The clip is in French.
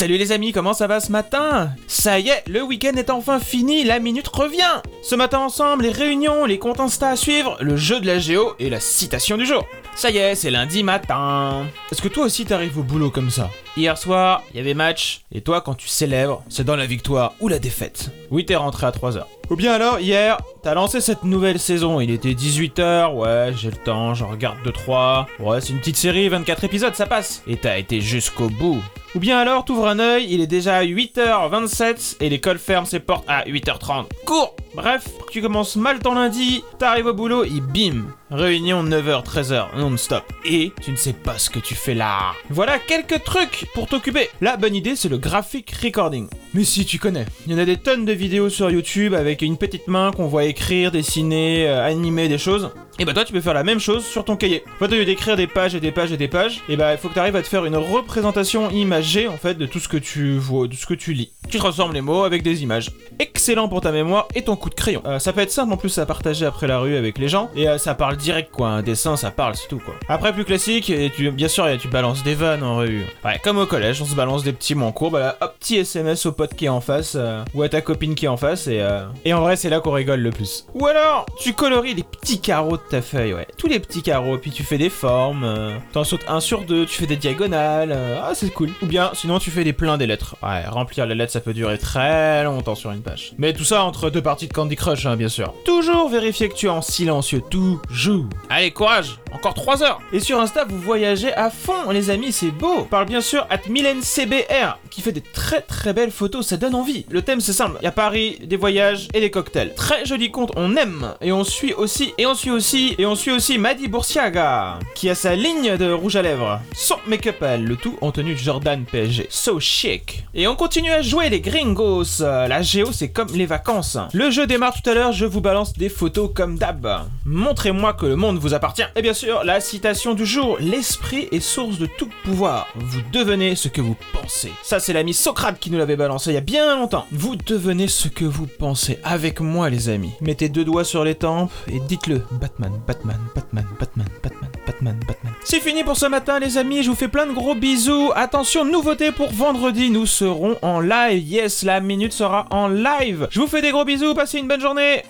Salut les amis, comment ça va ce matin? Ça y est, le week-end est enfin fini, la minute revient Ce matin ensemble, les réunions, les comptes Insta à suivre, le jeu de la géo et la citation du jour. Ça y est, c'est lundi matin. Est-ce que toi aussi t'arrives au boulot comme ça? Hier soir, il y avait match, et toi quand tu célèbres, c'est dans la victoire ou la défaite. Oui, t'es rentré à 3h. Ou bien alors, hier, t'as lancé cette nouvelle saison, il était 18h, ouais, j'ai le temps, j'en regarde 2-3. Ouais, c'est une petite série, 24 épisodes, ça passe. Et t'as été jusqu'au bout. Ou bien alors, t'ouvres un œil, il est déjà 8h27 et l'école ferme ses portes à 8h30. Cours Bref, tu commences mal ton lundi, t'arrives au boulot et bim Réunion 9h, 13h, non-stop. Et tu ne sais pas ce que tu fais là. Voilà quelques trucs pour t'occuper. La bonne idée, c'est le graphic recording. Mais si tu connais, il y en a des tonnes de vidéos sur YouTube avec une petite main qu'on voit écrire, dessiner, euh, animer des choses. Et bah toi tu peux faire la même chose sur ton cahier. Au lieu d'écrire des pages et des pages et des pages, et bah il faut que tu arrives à te faire une représentation imagée en fait de tout ce que tu vois, de ce que tu lis. Tu transformes les mots avec des images. Excellent pour ta mémoire et ton coup de crayon. Euh, ça peut être simple en plus à partager après la rue avec les gens et euh, ça parle direct quoi. Un dessin ça parle c'est tout quoi. Après plus classique et tu bien sûr tu balances des vannes en rue. Ouais comme au collège on se balance des petits mots en cours. Bah hop petit SMS au pote qui est en face euh, ou à ta copine qui est en face et et en vrai c'est là qu'on rigole le plus. Ou alors tu coloris les petits carreaux de ta feuille ouais. Tous les petits carreaux puis tu fais des formes. T'en sautes un sur deux. Tu fais des diagonales. ah c'est cool. Ou bien sinon tu fais des pleins des lettres. Ouais remplir les lettres ça peut durer très longtemps sur une page. Mais tout ça entre deux parties de Candy Crush, hein, bien sûr. Toujours vérifier que tu es en silencieux, toujours. Allez, courage Encore 3 heures Et sur Insta, vous voyagez à fond, les amis, c'est beau Parle bien sûr à CBR, qui fait des très très belles photos, ça donne envie. Le thème, c'est simple, il y a Paris, des voyages et des cocktails. Très joli compte, on aime Et on suit aussi, et on suit aussi, et on suit aussi Maddy Boursiaga, qui a sa ligne de rouge à lèvres. Son make-up elle, le tout en tenue Jordan PSG. So chic Et on continue à jouer les gringos. La géo, c'est comme les vacances. Le jeu démarre tout à l'heure, je vous balance des photos comme d'hab. Montrez-moi que le monde vous appartient. Et bien sûr, la citation du jour, l'esprit est source de tout pouvoir. Vous devenez ce que vous pensez. Ça, c'est l'ami Socrate qui nous l'avait balancé il y a bien longtemps. Vous devenez ce que vous pensez. Avec moi, les amis. Mettez deux doigts sur les tempes et dites-le. Batman, Batman, Batman, Batman, Batman, Batman, Batman. C'est fini pour ce matin, les amis. Je vous fais plein de gros bisous. Attention, nouveauté pour vendredi. Nous serons en live. Yes, la minute sera en live. Je vous fais des gros bisous. Passez une bonne journée.